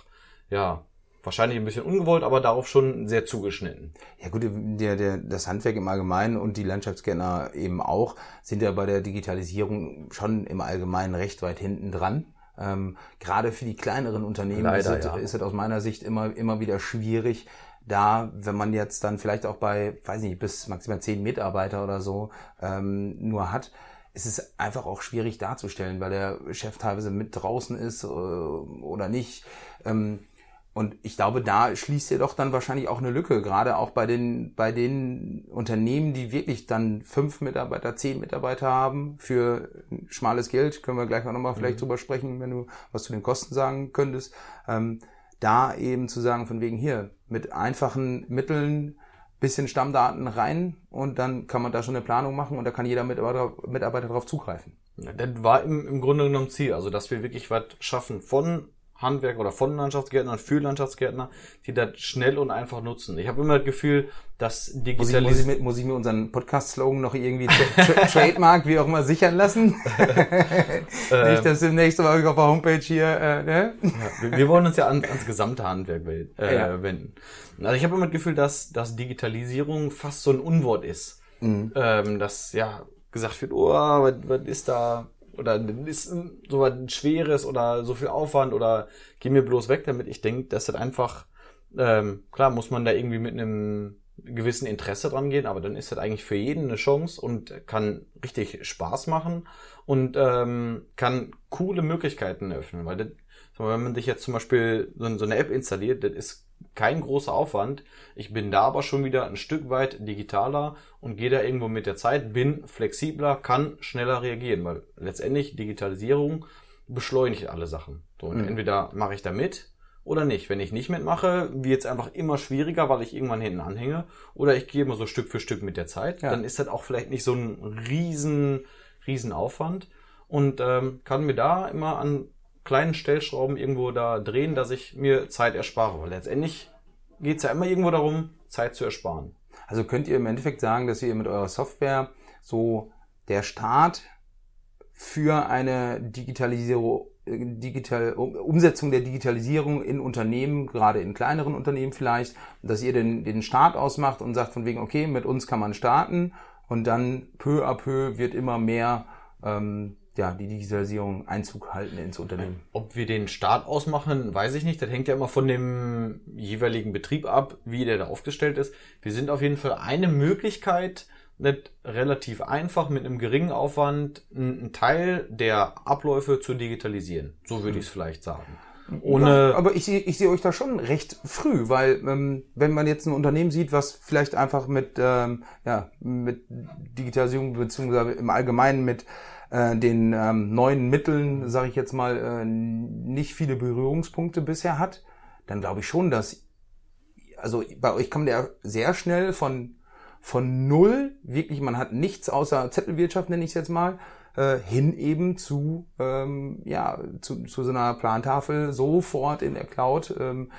ja, wahrscheinlich ein bisschen ungewollt, aber darauf schon sehr zugeschnitten. Ja gut, der, der, das Handwerk im Allgemeinen und die Landschaftskenner eben auch sind ja bei der Digitalisierung schon im Allgemeinen recht weit hinten dran. Ähm, gerade für die kleineren Unternehmen Leider, ist, es, ja. ist es aus meiner Sicht immer, immer wieder schwierig, da, wenn man jetzt dann vielleicht auch bei, weiß nicht, bis maximal zehn Mitarbeiter oder so ähm, nur hat, ist es einfach auch schwierig darzustellen, weil der Chef teilweise mit draußen ist äh, oder nicht. Ähm, und ich glaube, da schließt ihr doch dann wahrscheinlich auch eine Lücke, gerade auch bei den, bei den Unternehmen, die wirklich dann fünf Mitarbeiter, zehn Mitarbeiter haben für schmales Geld. Können wir gleich auch nochmal vielleicht drüber sprechen, wenn du was zu den Kosten sagen könntest. Ähm, da eben zu sagen, von wegen hier, mit einfachen Mitteln, bisschen Stammdaten rein und dann kann man da schon eine Planung machen und da kann jeder Mitarbeiter, Mitarbeiter darauf zugreifen. Das war im, im Grunde genommen Ziel, also dass wir wirklich was schaffen von Handwerk oder von Landschaftsgärtnern für Landschaftsgärtner, die das schnell und einfach nutzen. Ich habe immer das Gefühl, dass Muss ich, muss, ich Digitalisierung mir, muss ich mir unseren Podcast-Slogan noch irgendwie tra tra Trademark, wie auch immer, sichern lassen? Nicht, dass demnächst mal auf der Homepage hier, äh, ne? Ja, wir, wollen uns ja an, ans gesamte Handwerk äh, Ja. wenden. Also ich habe immer das Gefühl, dass, dass Digitalisierung fast so ein Unwort ist. Mhm. Ähm, dass ja gesagt wird, oh, was, was ist da oder ist so was Schweres oder so viel Aufwand oder geh mir bloß weg damit. Ich denke, das einfach, ähm, klar muss man da irgendwie mit einem gewissen Interesse dran gehen, aber dann ist das eigentlich für jeden eine Chance und kann richtig Spaß machen und ähm, kann coole Möglichkeiten eröffnen, weil das, wenn man sich jetzt zum Beispiel so eine App installiert, das ist kein großer Aufwand. Ich bin da aber schon wieder ein Stück weit digitaler und gehe da irgendwo mit der Zeit, bin flexibler, kann schneller reagieren, weil letztendlich Digitalisierung beschleunigt alle Sachen. So, und entweder mache ich da mit oder nicht. Wenn ich nicht mitmache, wird es einfach immer schwieriger, weil ich irgendwann hinten anhänge. Oder ich gehe immer so Stück für Stück mit der Zeit. Ja. Dann ist das auch vielleicht nicht so ein riesen, riesen Aufwand. Und ähm, kann mir da immer an kleinen Stellschrauben irgendwo da drehen, dass ich mir Zeit erspare. Weil letztendlich geht es ja immer irgendwo darum, Zeit zu ersparen. Also könnt ihr im Endeffekt sagen, dass ihr mit eurer Software so der Start für eine Digitalisierung, äh, digital, Um- Umsetzung der Digitalisierung in Unternehmen, gerade in kleineren Unternehmen vielleicht, dass ihr den, den Start ausmacht und sagt von wegen, okay, mit uns kann man starten und dann peu à peu wird immer mehr ähm, ja, die Digitalisierung Einzug halten ins Unternehmen. Ob wir den Start ausmachen, weiß ich nicht. Das hängt ja immer von dem jeweiligen Betrieb ab, wie der da aufgestellt ist. Wir sind auf jeden Fall eine Möglichkeit, nicht relativ einfach mit einem geringen Aufwand einen Teil der Abläufe zu digitalisieren. So würde ich es vielleicht sagen. Ohne aber ich sehe ich sehe euch da schon recht früh, weil ähm, wenn man jetzt ein Unternehmen sieht, was vielleicht einfach mit ähm, ja mit Digitalisierung beziehungsweise im Allgemeinen mit äh, den ähm, neuen Mitteln, sage ich jetzt mal, äh, nicht viele Berührungspunkte bisher hat, dann glaube ich schon, dass also bei euch kommt der sehr schnell von von null, wirklich, man hat nichts außer Zettelwirtschaft, nenne ich es jetzt mal, äh, hin eben zu, ähm, ja, zu, zu so einer Plantafel sofort in der Cloud. Ähm,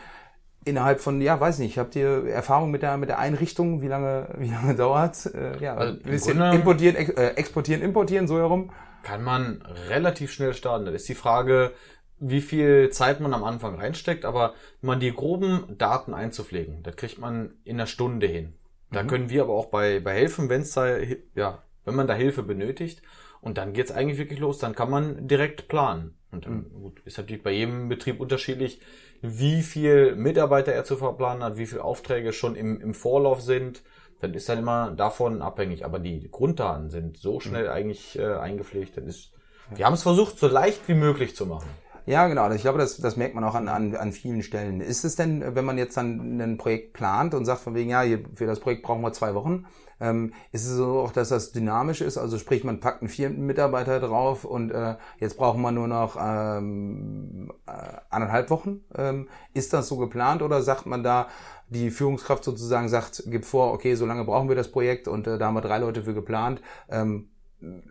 innerhalb von, ja, weiß nicht, habt ihr Erfahrung mit der, mit der Einrichtung, wie lange, wie lange dauert? Äh, ja, also ein bisschen Grunde importieren, ex, äh, exportieren, importieren, so herum. Kann man relativ schnell starten. Das ist die Frage, wie viel Zeit man am Anfang reinsteckt, aber man die groben Daten einzupflegen, das kriegt man in einer Stunde hin. Da mhm. können wir aber auch bei, bei helfen, wenn es da, ja, wenn man da Hilfe benötigt. Und dann geht's eigentlich wirklich los. Dann kann man direkt planen. Und dann, mhm. gut, ist natürlich bei jedem Betrieb unterschiedlich, wie viel Mitarbeiter er zu verplanen hat, wie viele Aufträge schon im, im Vorlauf sind. Dann ist dann immer davon abhängig. Aber die Grunddaten sind so mhm. schnell mhm. eigentlich äh, eingepflegt. Das ist, wir haben es versucht, so leicht wie möglich zu machen. Ja, genau. Also ich glaube, das, das merkt man auch an, an, an vielen Stellen. Ist es denn, wenn man jetzt dann ein Projekt plant und sagt von wegen, ja, für das Projekt brauchen wir zwei Wochen, ähm, ist es so auch, dass das dynamisch ist? Also sprich, man packt einen vierten Mitarbeiter drauf und äh, jetzt brauchen wir nur noch ähm, äh, anderthalb Wochen. Ähm, ist das so geplant oder sagt man da, die Führungskraft sozusagen sagt, gibt vor, okay, so lange brauchen wir das Projekt und äh, da haben wir drei Leute für geplant ähm,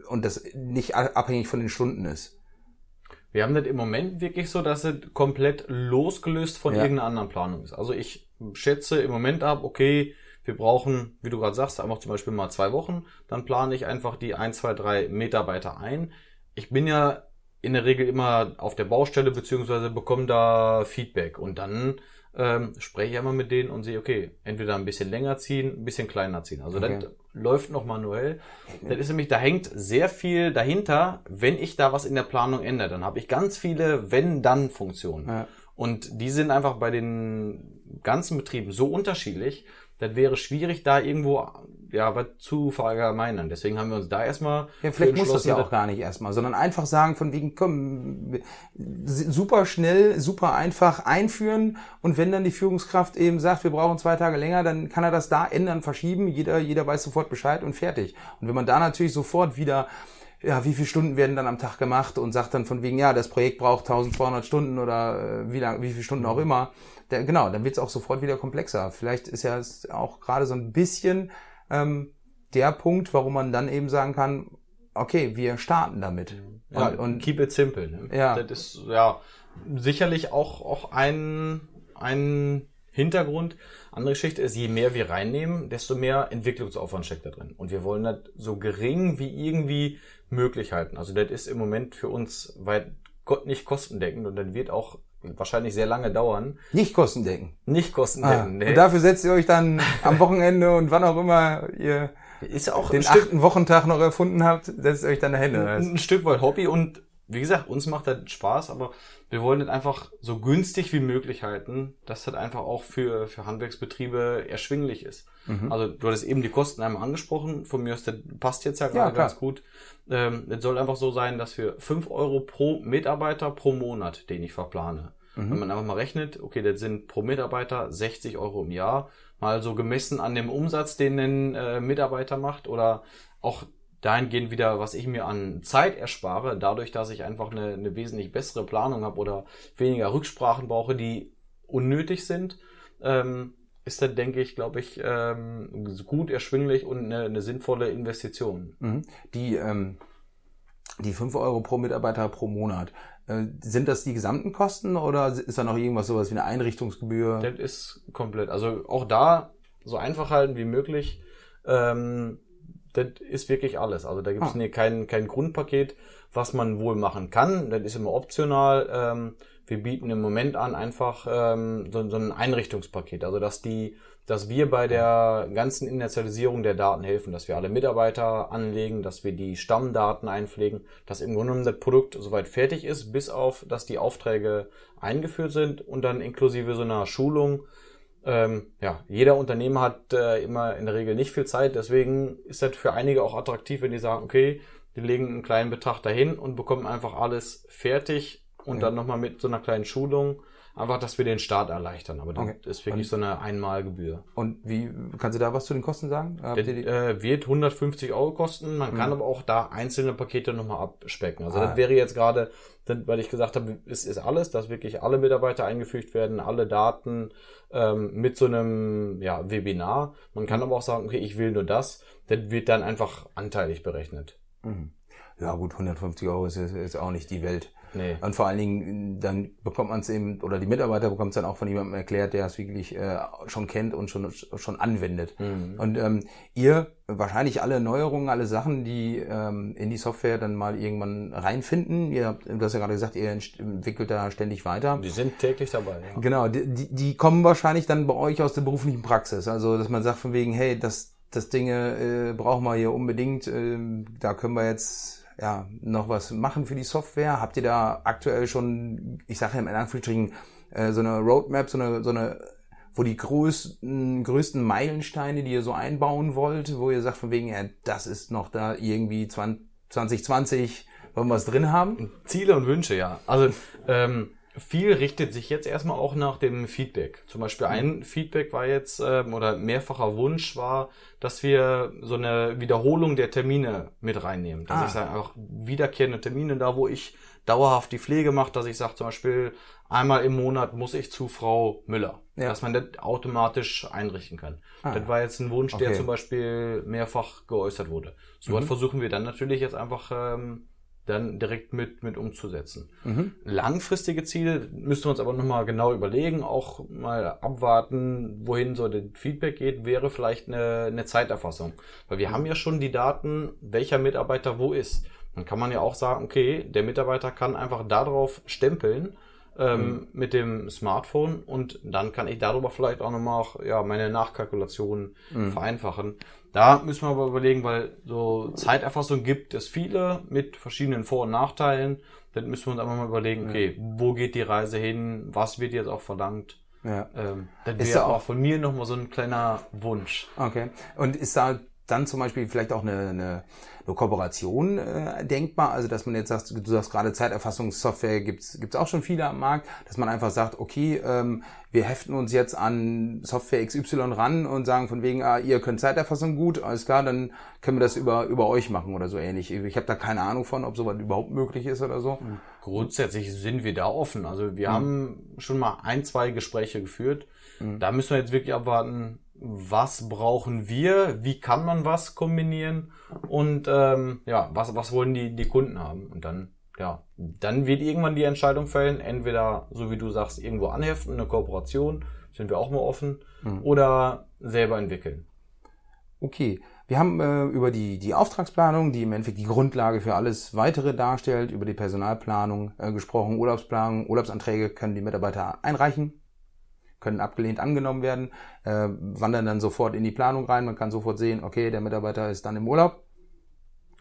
und das nicht abhängig von den Stunden ist? Wir haben das im Moment wirklich so, dass es komplett losgelöst von ja. irgendeiner anderen Planung ist. Also ich schätze im Moment ab, okay, wir brauchen, wie du gerade sagst, einfach zum Beispiel mal zwei Wochen. Dann plane ich einfach die ein, zwei, drei Mitarbeiter ein. Ich bin ja in der Regel immer auf der Baustelle beziehungsweise bekomme da Feedback und dann ähm, spreche ich einmal mit denen und sehe, okay, entweder ein bisschen länger ziehen, ein bisschen kleiner ziehen. Also okay. das läuft noch manuell. Das ist nämlich, da hängt sehr viel dahinter, wenn ich da was in der Planung ändere. Dann habe ich ganz viele Wenn-Dann-Funktionen. Ja. Und die sind einfach bei den ganzen Betrieben so unterschiedlich, das wäre schwierig, da irgendwo ja was zu verallgemeinern. Deswegen haben wir uns da erstmal. Ja, vielleicht muss das ja auch gar nicht erstmal, sondern einfach sagen, von wegen, komm, super schnell, super einfach einführen und wenn dann die Führungskraft eben sagt, wir brauchen zwei Tage länger, dann kann er das da ändern, verschieben, jeder, jeder weiß sofort Bescheid und fertig. Und wenn man da natürlich sofort wieder ja, wie viele Stunden werden dann am Tag gemacht und sagt dann von wegen, ja, das Projekt braucht 1200 Stunden oder äh, wie lang, wie viele Stunden auch immer. Der, genau, dann wird es auch sofort wieder komplexer. Vielleicht ist ja auch gerade so ein bisschen ähm, der Punkt, warum man dann eben sagen kann, okay, wir starten damit. Ja, und, und keep it simple. Ne? Ja. Das ist ja sicherlich auch, auch ein, ein Hintergrund. Andere Geschichte ist, je mehr wir reinnehmen, desto mehr Entwicklungsaufwand steckt da drin. Und wir wollen das so gering wie irgendwie möglich halten. Also das ist im Moment für uns weit Gott nicht kostendeckend und dann wird auch wahrscheinlich sehr lange dauern. Nicht kostendeckend. Nicht kostendeckend. Ah, nee. Und dafür setzt ihr euch dann am Wochenende und wann auch immer ihr ist auch den achten Wochentag noch erfunden habt, setzt ihr euch dann dahin. Ein, ein Stück weit Hobby und wie gesagt, uns macht das Spaß, aber wir wollen das einfach so günstig wie möglich halten, dass das einfach auch für, für Handwerksbetriebe erschwinglich ist. Mhm. Also du hattest eben die Kosten einmal angesprochen, von mir aus, das passt jetzt ja gerade ja, ganz gut. Ähm, es soll einfach so sein, dass wir fünf Euro pro Mitarbeiter pro Monat, den ich verplane. Mhm. Wenn man einfach mal rechnet, okay, das sind pro Mitarbeiter 60 Euro im Jahr, mal so gemessen an dem Umsatz, den ein äh, Mitarbeiter macht oder auch dahingehend wieder, was ich mir an Zeit erspare, dadurch, dass ich einfach eine, eine wesentlich bessere Planung habe oder weniger Rücksprachen brauche, die unnötig sind, ähm, ist das, denke ich, glaube ich, ähm, gut erschwinglich und eine, eine sinnvolle Investition. Mhm. Die, ähm, die 5 Euro pro Mitarbeiter pro Monat, sind das die gesamten Kosten oder ist da noch irgendwas sowas wie eine Einrichtungsgebühr? Das ist komplett. Also auch da so einfach halten wie möglich. Ähm, das ist wirklich alles. Also da gibt es ah. kein, kein Grundpaket, was man wohl machen kann. Das ist immer optional. Ähm, wir bieten im Moment an einfach ähm, so, so ein Einrichtungspaket. Also dass die dass wir bei der ganzen Initialisierung der Daten helfen, dass wir alle Mitarbeiter anlegen, dass wir die Stammdaten einpflegen, dass im Grunde genommen das Produkt soweit fertig ist, bis auf, dass die Aufträge eingeführt sind und dann inklusive so einer Schulung. Ähm, ja, jeder Unternehmer hat äh, immer in der Regel nicht viel Zeit, deswegen ist das für einige auch attraktiv, wenn die sagen, okay, die legen einen kleinen Betrag dahin und bekommen einfach alles fertig und ja. dann nochmal mit so einer kleinen Schulung Einfach, dass wir den Start erleichtern. Aber okay. das ist wirklich und, so eine Einmalgebühr. Und wie, kannst du da was zu den Kosten sagen? Der, äh, wird 150 Euro kosten. Man mhm. kann aber auch da einzelne Pakete nochmal abspecken. Also ah. das wäre jetzt gerade, weil ich gesagt habe, es ist alles, dass wirklich alle Mitarbeiter eingefügt werden, alle Daten ähm, mit so einem ja, Webinar. Man kann aber auch sagen, okay, ich will nur das. Das wird dann einfach anteilig berechnet. Mhm. Ja gut, 150 Euro ist, ist auch nicht die Welt. Nee. Und vor allen Dingen, dann bekommt man es eben, oder die Mitarbeiter bekommen es dann auch von jemandem erklärt, der es wirklich äh, schon kennt und schon, schon anwendet. Mhm. Und ähm, ihr wahrscheinlich alle Neuerungen, alle Sachen, die ähm, in die Software dann mal irgendwann reinfinden. Ihr habt, du hast ja gerade gesagt, ihr entwickelt da ständig weiter. Die sind täglich dabei. Ja. Genau, die, die kommen wahrscheinlich dann bei euch aus der beruflichen Praxis. Also, dass man sagt von wegen, hey, das, das Dinge äh, brauchen wir hier unbedingt, äh, da können wir jetzt ja, noch was machen für die Software? Habt ihr da aktuell schon, ich sage ja in Anführungsstrichen, äh, so eine Roadmap, so eine, so eine, wo die größten, größten Meilensteine, die ihr so einbauen wollt, wo ihr sagt von wegen, ja, das ist noch da irgendwie 2020, wollen wir was drin haben? Ziele und Wünsche, ja. Also ähm, viel richtet sich jetzt erstmal auch nach dem Feedback. Zum Beispiel ein Feedback war jetzt, ähm, oder mehrfacher Wunsch war, dass wir so eine Wiederholung der Termine mit reinnehmen. Dass ah. ich sage, auch wiederkehrende Termine, da wo ich dauerhaft die Pflege mache, dass ich sage zum Beispiel, einmal im Monat muss ich zu Frau Müller. Ja. Dass man das automatisch einrichten kann. Ah. Das war jetzt ein Wunsch, okay. der zum Beispiel mehrfach geäußert wurde. So mhm. versuchen wir dann natürlich jetzt einfach ähm, dann direkt mit, mit umzusetzen. Mhm. Langfristige Ziele müssen wir uns aber nochmal genau überlegen, auch mal abwarten, wohin so das Feedback geht, wäre vielleicht eine, eine Zeiterfassung. Weil wir mhm. haben ja schon die Daten, welcher Mitarbeiter wo ist. Dann kann man ja auch sagen, okay, der Mitarbeiter kann einfach darauf stempeln, ähm, mhm. mit dem Smartphone und dann kann ich darüber vielleicht auch nochmal ja, meine Nachkalkulationen mhm. vereinfachen. Da müssen wir aber überlegen, weil so Zeiterfassung gibt es viele mit verschiedenen Vor- und Nachteilen. Dann müssen wir uns einfach mal überlegen, okay, wo geht die Reise hin? Was wird jetzt auch verlangt? Ja. Ähm, das wäre auch von mir nochmal so ein kleiner Wunsch. Okay. Und ist da dann zum Beispiel vielleicht auch eine, eine, eine Kooperation äh, denkbar, also dass man jetzt sagt, du sagst gerade Zeiterfassungssoftware gibt's gibt's auch schon viele am Markt, dass man einfach sagt, okay, ähm, wir heften uns jetzt an Software XY ran und sagen von wegen, ah, ihr könnt Zeiterfassung gut, alles klar, dann können wir das über über euch machen oder so ähnlich. Ich habe da keine Ahnung von, ob sowas überhaupt möglich ist oder so. Grundsätzlich sind wir da offen. Also wir mhm. haben schon mal ein, zwei Gespräche geführt. Mhm. Da müssen wir jetzt wirklich abwarten, was brauchen wir, wie kann man was kombinieren und ähm, ja, was, was wollen die, die Kunden haben. Und dann, ja, dann wird irgendwann die Entscheidung fällen, entweder, so wie du sagst, irgendwo anheften, eine Kooperation, sind wir auch mal offen, mhm. oder selber entwickeln. Okay. Wir haben äh, über die, die Auftragsplanung, die im Endeffekt die Grundlage für alles weitere darstellt, über die Personalplanung äh, gesprochen, Urlaubsplanung, Urlaubsanträge können die Mitarbeiter einreichen können abgelehnt angenommen werden, äh, wandern dann sofort in die Planung rein. Man kann sofort sehen, okay, der Mitarbeiter ist dann im Urlaub.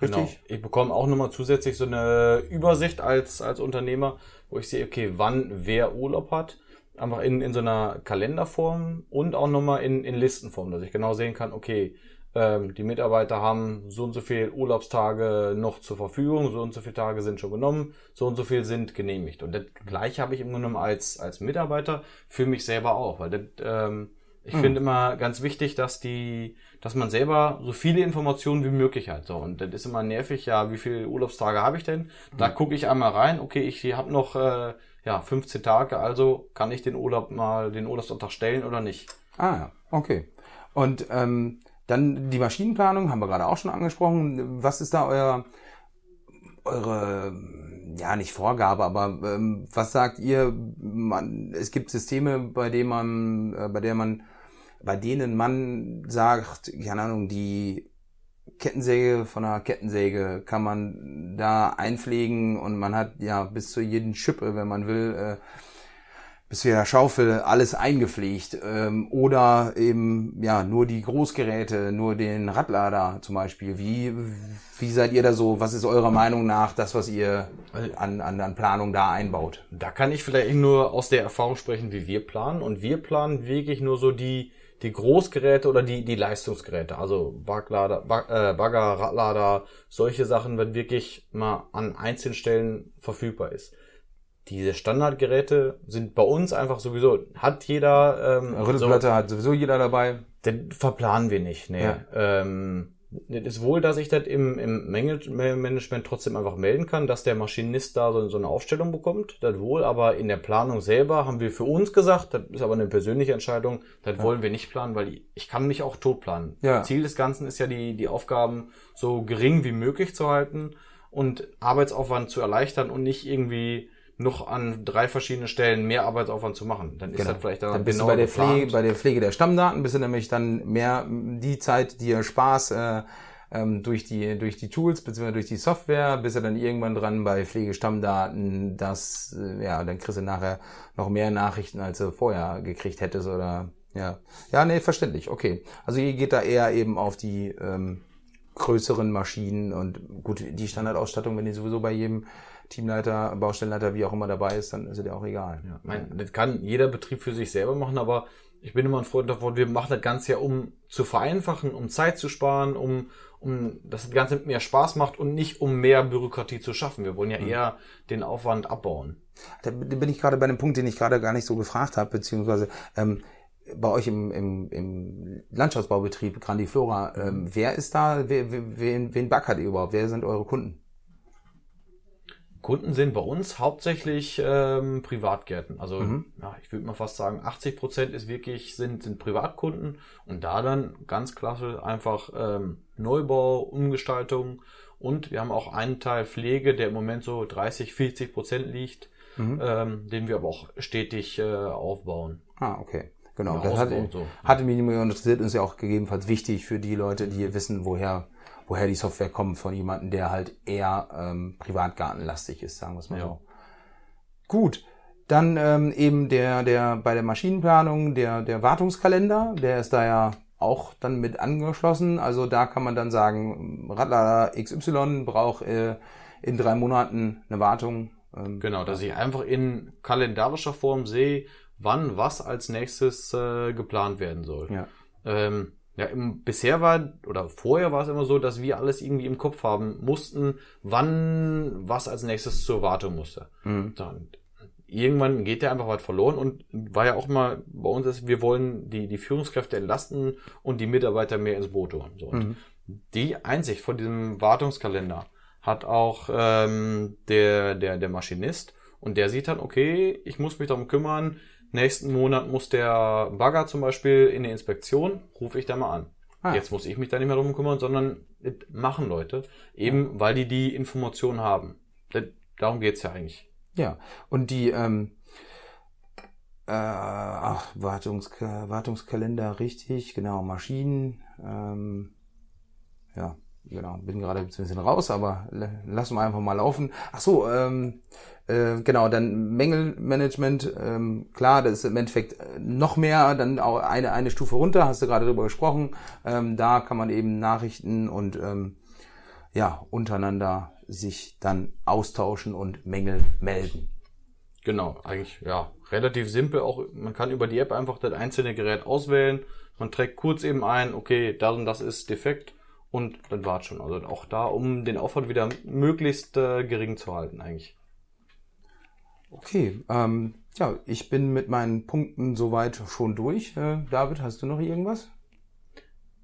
Richtig? Genau. Ich bekomme auch nochmal zusätzlich so eine Übersicht als, als Unternehmer, wo ich sehe, okay, wann wer Urlaub hat. Einfach in, in so einer Kalenderform und auch nochmal in, in Listenform, dass ich genau sehen kann, okay, ähm, die Mitarbeiter haben so und so viel Urlaubstage noch zur Verfügung, so und so viele Tage sind schon genommen, so und so viel sind genehmigt. Und das gleiche habe ich im Grunde genommen als, als Mitarbeiter für mich selber auch, weil das, ähm, ich mhm. finde immer ganz wichtig, dass die, dass man selber so viele Informationen wie möglich hat. So, und das ist immer nervig, ja, wie viele Urlaubstage habe ich denn? Da mhm. gucke ich einmal rein, okay, ich habe noch äh, ja, 15 Tage, also kann ich den Urlaub mal, den Urlaubsantrag stellen oder nicht? Ah ja, okay. Und ähm, dann die Maschinenplanung haben wir gerade auch schon angesprochen. Was ist da euer, eure, ja nicht Vorgabe, aber ähm, was sagt ihr? Man, es gibt Systeme, bei denen man, äh, bei der man, bei denen man sagt, keine Ahnung, die Kettensäge von einer Kettensäge kann man da einpflegen und man hat ja bis zu jeden Schippe, wenn man will, äh, bis zu der Schaufel alles eingepflegt ähm, oder eben ja nur die Großgeräte, nur den Radlader zum Beispiel. Wie wie seid ihr da so? Was ist eurer Meinung nach das, was ihr an, an, an Planung da einbaut? Da kann ich vielleicht nur aus der Erfahrung sprechen, wie wir planen. Und wir planen wirklich nur so die die Großgeräte oder die die Leistungsgeräte, also Baglader, Bag, äh, Bagger, Radlader, solche Sachen, wenn wirklich mal an einzelnen Stellen verfügbar ist diese Standardgeräte sind bei uns einfach sowieso, hat jeder. Ähm, Rüttelplatte so, hat sowieso jeder dabei. Den verplanen wir nicht, ne. Ja. Ähm, es ist wohl, dass ich das im, im Management trotzdem einfach melden kann, dass der Maschinist da so, so eine Aufstellung bekommt. Das wohl, aber in der Planung selber haben wir für uns gesagt, das ist aber eine persönliche Entscheidung, das ja. wollen wir nicht planen, weil ich kann mich auch tot planen. Ja. Ziel des Ganzen ist ja, die, die Aufgaben so gering wie möglich zu halten und Arbeitsaufwand zu erleichtern und nicht irgendwie noch an drei verschiedenen Stellen mehr Arbeitsaufwand zu machen. Dann ist genau. das vielleicht dann, dann bist genau du bei der Pflege, bei der Pflege der Stammdaten bist du nämlich dann mehr die Zeit, dir Spaß äh, ähm, durch die durch die Tools bzw. durch die Software, bist du dann irgendwann dran bei Pflegestammdaten, das äh, ja, dann kriegst du nachher noch mehr Nachrichten, als du vorher gekriegt hättest oder ja. Ja, nee, verständlich. Okay. Also ihr geht da eher eben auf die ähm, größeren Maschinen und gut, die Standardausstattung, wenn die sowieso bei jedem Teamleiter, Baustellenleiter, wie auch immer dabei ist, dann ist es ja auch egal. Ja, mein, das kann jeder Betrieb für sich selber machen, aber ich bin immer ein Freund davon, wir machen das Ganze ja, um zu vereinfachen, um Zeit zu sparen, um, um dass das Ganze mehr Spaß macht und nicht um mehr Bürokratie zu schaffen. Wir wollen ja mhm. eher den Aufwand abbauen. Da bin ich gerade bei einem Punkt, den ich gerade gar nicht so gefragt habe, beziehungsweise ähm, bei euch im, im, im Landschaftsbaubetrieb Grandiflora, ähm, wer ist da, wer, wen, wen backert ihr überhaupt? Wer sind eure Kunden? Kunden sind bei uns hauptsächlich ähm, Privatgärten. Also mhm. ja, ich würde mal fast sagen, 80 Prozent ist wirklich sind, sind Privatkunden und da dann ganz klasse einfach ähm, Neubau, Umgestaltung und wir haben auch einen Teil Pflege, der im Moment so 30, 40 Prozent liegt, mhm. ähm, den wir aber auch stetig äh, aufbauen. Ah, okay. Genau, das hatte, so. hatte mich interessiert und ist ja auch gegebenenfalls wichtig für die Leute, die wissen, woher woher die Software kommt von jemandem, der halt eher ähm, privatgartenlastig ist, sagen wir es mal ja. so. Gut, dann ähm, eben der, der bei der Maschinenplanung, der, der Wartungskalender, der ist da ja auch dann mit angeschlossen. Also da kann man dann sagen, Radlader XY braucht äh, in drei Monaten eine Wartung. Ähm, genau, dass ich einfach in kalendarischer Form sehe, wann was als nächstes äh, geplant werden soll. Ja. Ähm, ja, im, bisher war, oder vorher war es immer so, dass wir alles irgendwie im Kopf haben mussten, wann was als nächstes zur Wartung musste. Mhm. Dann, irgendwann geht der einfach was verloren und war ja auch mal bei uns ist, wir wollen die, die Führungskräfte entlasten und die Mitarbeiter mehr ins Boot holen. So. Mhm. Die Einsicht von diesem Wartungskalender hat auch ähm, der, der, der Maschinist und der sieht dann, okay, ich muss mich darum kümmern, nächsten Monat muss der Bagger zum Beispiel in die Inspektion, rufe ich da mal an. Ah. Jetzt muss ich mich da nicht mehr drum kümmern, sondern machen Leute, eben ja. weil die die Informationen haben. Darum geht's ja eigentlich. Ja, und die ähm, äh, ach, Wartungs Wartungskalender, richtig, genau, Maschinen, ähm, ja, genau, bin gerade ein bisschen raus, aber lassen wir einfach mal laufen. Ach so, ähm, äh, genau, dann Mängelmanagement, ähm, klar, das ist im Endeffekt noch mehr, dann auch eine, eine Stufe runter, hast du gerade drüber gesprochen. Ähm, da kann man eben Nachrichten und ähm, ja, untereinander sich dann austauschen und Mängel melden. Genau, eigentlich ja, relativ simpel. Auch man kann über die App einfach das einzelne Gerät auswählen. Man trägt kurz eben ein, okay, das und das ist defekt und dann war schon. Also auch da, um den Aufwand wieder möglichst äh, gering zu halten eigentlich. Okay, ähm, ja, ich bin mit meinen Punkten soweit schon durch. Äh, David, hast du noch irgendwas?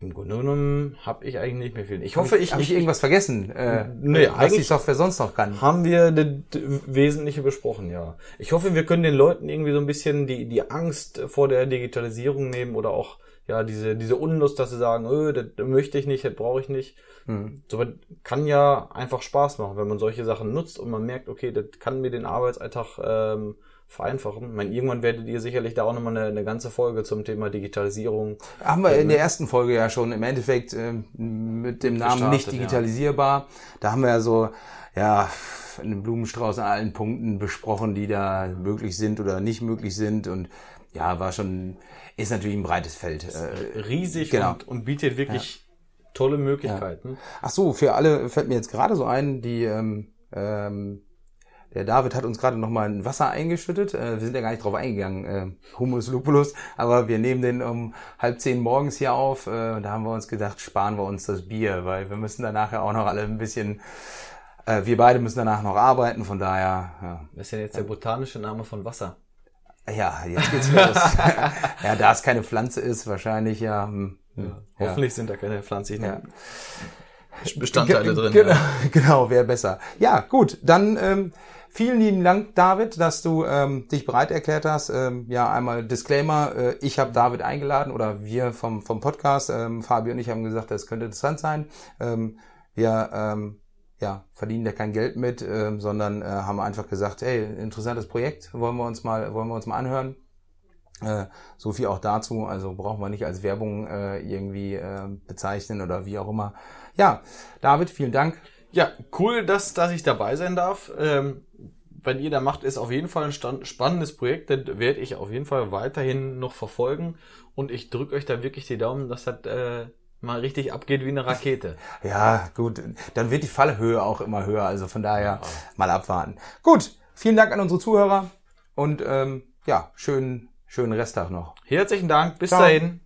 Im Grunde genommen habe ich eigentlich nicht mehr viel. Ich hoffe, ich habe ich irgendwas vergessen, äh, nee, was die Software sonst noch kann. Haben wir das Wesentliche besprochen, ja. Ich hoffe, wir können den Leuten irgendwie so ein bisschen die die Angst vor der Digitalisierung nehmen oder auch ja diese diese Unlust, dass sie sagen, öh, das möchte ich nicht, das brauche ich nicht. Mhm. So kann ja einfach Spaß machen, wenn man solche Sachen nutzt und man merkt, okay, das kann mir den Arbeitsalltag ähm, vereinfachen. Ich meine, irgendwann werdet ihr sicherlich da auch nochmal eine, eine ganze Folge zum Thema Digitalisierung. Haben wir in der ersten Folge ja schon im Endeffekt äh, mit dem Namen nicht digitalisierbar. Ja. Da haben wir ja so ja, einen Blumenstrauß an allen Punkten besprochen, die da möglich sind oder nicht möglich sind und ja, war schon, ist natürlich ein breites Feld. Äh, Riesig Genau. und, und bietet wirklich tolle Möglichkeiten. Ach so, für alle fällt mir jetzt gerade so ein, die ähm, ähm, der David hat uns gerade noch mal ein Wasser eingeschüttet. Äh, wir sind ja gar nicht drauf eingegangen, äh, Humus Lupulus, aber wir nehmen den um halb zehn morgens hier auf. Äh, und da haben wir uns gedacht, sparen wir uns das Bier, weil wir müssen danach ja auch noch alle ein bisschen, äh, wir beide müssen danach noch arbeiten. Von daher, ja, Was ist denn jetzt der botanische Name von Wasser? Ja jetzt geht's los. ja, da es keine Pflanze ist, wahrscheinlich ja. hm, hm, ja. Hoffentlich sind da keine pflanzlichen Ja. Bestandteile drin. Genau, Ja. genau wäre besser. Ja, gut, dann ähm, vielen lieben Dank, David, dass du ähm, dich bereit erklärt hast. Ähm, ja, einmal Disclaimer, äh, ich habe David eingeladen oder wir vom, vom Podcast, ähm, Fabio und ich haben gesagt, das könnte interessant sein. Ähm, wir ähm, ja, verdienen da kein Geld mit, ähm, sondern äh, haben einfach gesagt, hey, interessantes Projekt, wollen wir uns mal, wollen wir uns mal anhören. Äh, so viel auch dazu, also brauchen wir nicht als Werbung äh, irgendwie äh, bezeichnen oder wie auch immer. Ja, David, vielen Dank. Ja, cool, dass, dass ich dabei sein darf. Ähm, wenn ihr da macht, ist auf jeden Fall ein stand, spannendes Projekt, das werde ich auf jeden Fall weiterhin noch verfolgen und ich drücke euch da wirklich die Daumen, dass das äh, mal richtig abgeht wie eine Rakete. Ja, gut, dann wird die Fallhöhe auch immer höher, also von daher mal abwarten. Gut, vielen Dank an unsere Zuhörer und ähm, ja, schönen, schönen Resttag noch. Herzlichen Dank, bis Ciao. dahin.